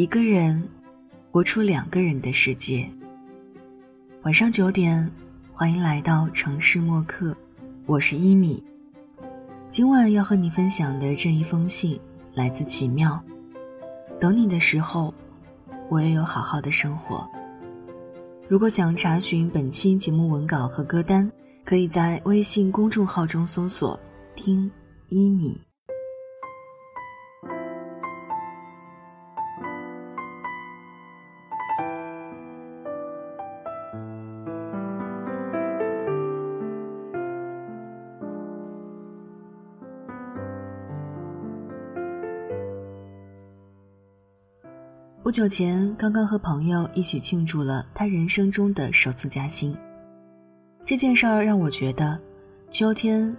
一个人活出两个人的世界。晚上九点，欢迎来到城市默客，我是一米。今晚要和你分享的这一封信来自奇妙。等你的时候，我也有好好的生活。如果想查询本期节目文稿和歌单，可以在微信公众号中搜索“听一米”。不久前，刚刚和朋友一起庆祝了他人生中的首次加薪。这件事儿让我觉得，秋天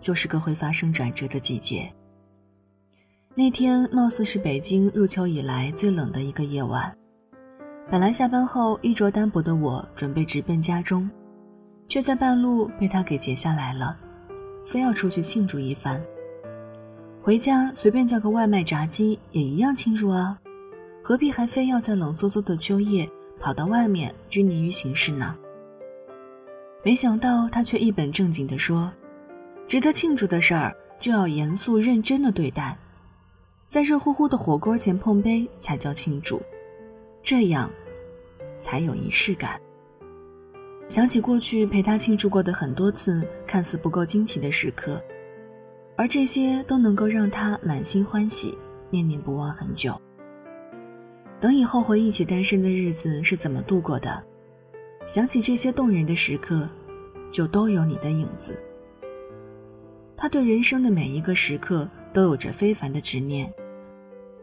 就是个会发生转折的季节。那天貌似是北京入秋以来最冷的一个夜晚。本来下班后衣着单薄的我准备直奔家中，却在半路被他给截下来了，非要出去庆祝一番。回家随便叫个外卖炸鸡也一样庆祝啊。何必还非要在冷飕飕的秋夜跑到外面拘泥于形式呢？没想到他却一本正经地说：“值得庆祝的事儿就要严肃认真的对待，在热乎乎的火锅前碰杯才叫庆祝，这样才有仪式感。”想起过去陪他庆祝过的很多次看似不够惊奇的时刻，而这些都能够让他满心欢喜，念念不忘很久。等以后回忆起单身的日子是怎么度过的，想起这些动人的时刻，就都有你的影子。他对人生的每一个时刻都有着非凡的执念，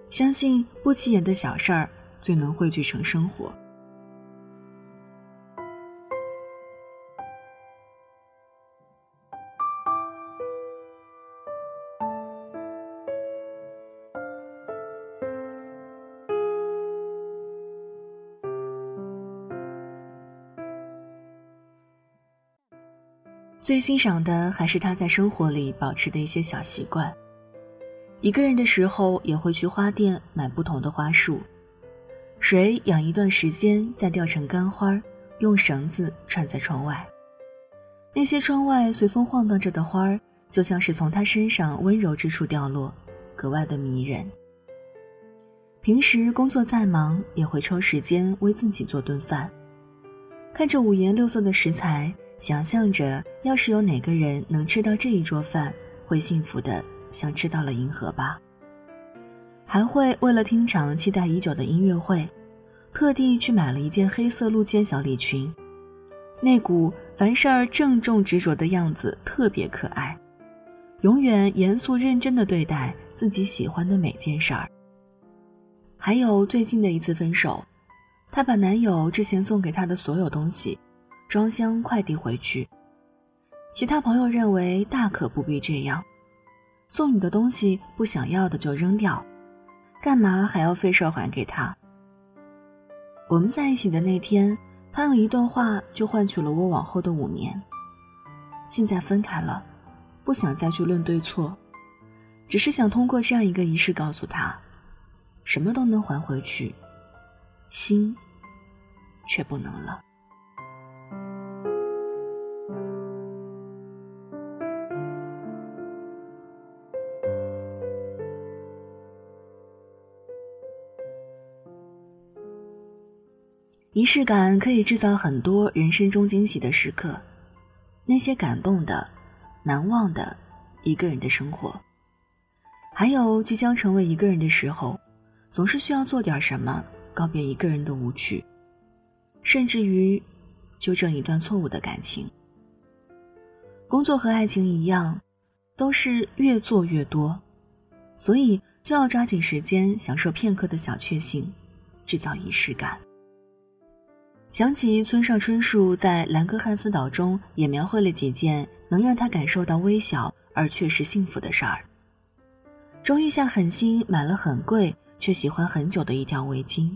相信不起眼的小事儿最能汇聚成生活。最欣赏的还是他在生活里保持的一些小习惯。一个人的时候，也会去花店买不同的花束，水养一段时间再吊成干花，用绳子串在窗外。那些窗外随风晃荡着的花儿，就像是从他身上温柔之处掉落，格外的迷人。平时工作再忙，也会抽时间为自己做顿饭，看着五颜六色的食材。想象着，要是有哪个人能吃到这一桌饭，会幸福的像吃到了银河吧。还会为了听场期待已久的音乐会，特地去买了一件黑色露肩小礼裙，那股凡事儿郑重执着的样子特别可爱。永远严肃认真的对待自己喜欢的每件事儿。还有最近的一次分手，她把男友之前送给她的所有东西。装箱快递回去，其他朋友认为大可不必这样，送你的东西不想要的就扔掉，干嘛还要费事还给他？我们在一起的那天，他用一段话就换取了我往后的五年。现在分开了，不想再去论对错，只是想通过这样一个仪式告诉他，什么都能还回去，心却不能了。仪式感可以制造很多人生中惊喜的时刻，那些感动的、难忘的，一个人的生活，还有即将成为一个人的时候，总是需要做点什么告别一个人的无趣，甚至于纠正一段错误的感情。工作和爱情一样，都是越做越多，所以就要抓紧时间享受片刻的小确幸，制造仪式感。想起村上春树在《兰格汉斯岛》中也描绘了几件能让他感受到微小而确实幸福的事儿。终于下狠心买了很贵却喜欢很久的一条围巾，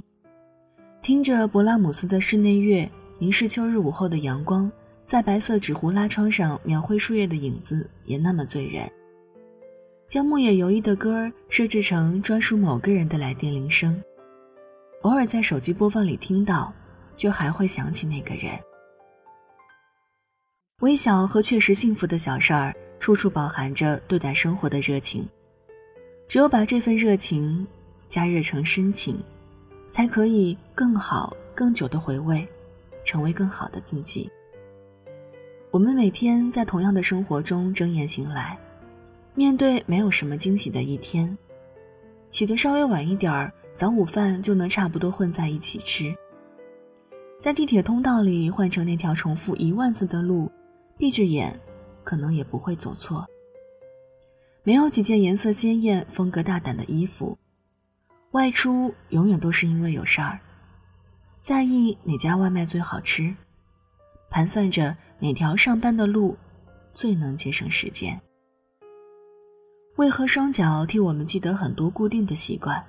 听着勃拉姆斯的室内乐，凝视秋日午后的阳光，在白色纸糊拉窗上描绘树叶的影子，也那么醉人。将牧野由一的歌设置成专属某个人的来电铃声。偶尔在手机播放里听到，就还会想起那个人。微小和确实幸福的小事儿，处处饱含着对待生活的热情。只有把这份热情加热成深情，才可以更好、更久的回味，成为更好的自己。我们每天在同样的生活中睁眼醒来，面对没有什么惊喜的一天，起得稍微晚一点儿，早午饭就能差不多混在一起吃。在地铁通道里换成那条重复一万次的路。闭着眼，可能也不会走错。没有几件颜色鲜艳、风格大胆的衣服，外出永远都是因为有事儿。在意哪家外卖最好吃，盘算着哪条上班的路最能节省时间。为何双脚替我们记得很多固定的习惯，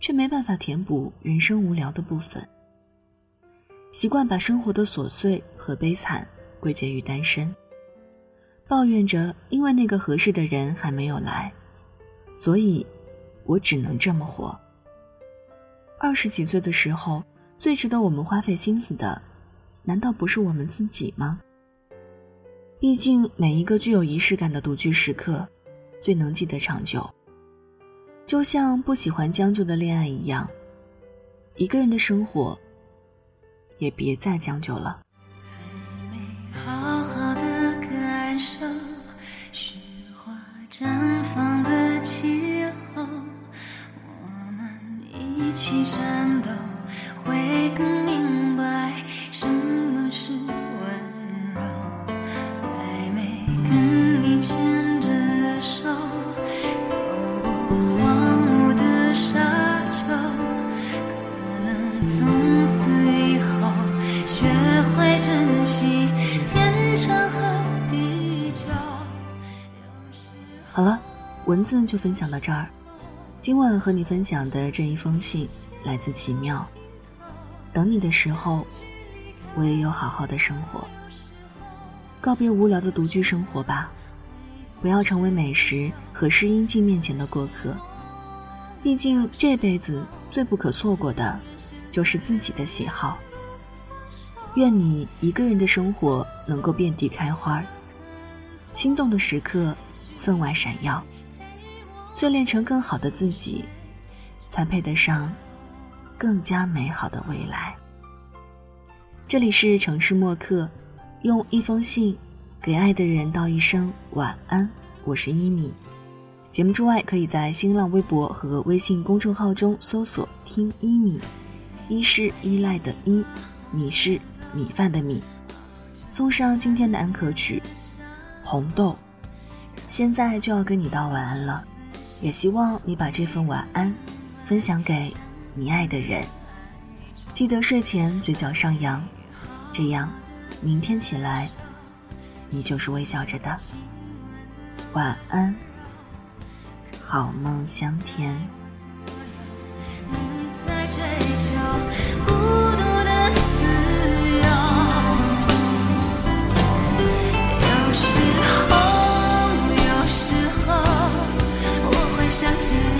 却没办法填补人生无聊的部分？习惯把生活的琐碎和悲惨。归结于单身，抱怨着因为那个合适的人还没有来，所以，我只能这么活。二十几岁的时候，最值得我们花费心思的，难道不是我们自己吗？毕竟每一个具有仪式感的独居时刻，最能记得长久。就像不喜欢将就的恋爱一样，一个人的生活，也别再将就了。文字就分享到这儿。今晚和你分享的这一封信来自奇妙。等你的时候，我也有好好的生活。告别无聊的独居生活吧，不要成为美食和试音镜面前的过客。毕竟这辈子最不可错过的，就是自己的喜好。愿你一个人的生活能够遍地开花，心动的时刻。分外闪耀，淬炼成更好的自己，才配得上更加美好的未来。这里是城市默客，用一封信给爱的人道一声晚安。我是一米。节目之外，可以在新浪微博和微信公众号中搜索“听一米”，一是依赖的依，米是米饭的米。送上今天的安可曲《红豆》。现在就要跟你道晚安了，也希望你把这份晚安分享给你爱的人。记得睡前嘴角上扬，这样明天起来你就是微笑着的。晚安，好梦香甜。陪我看细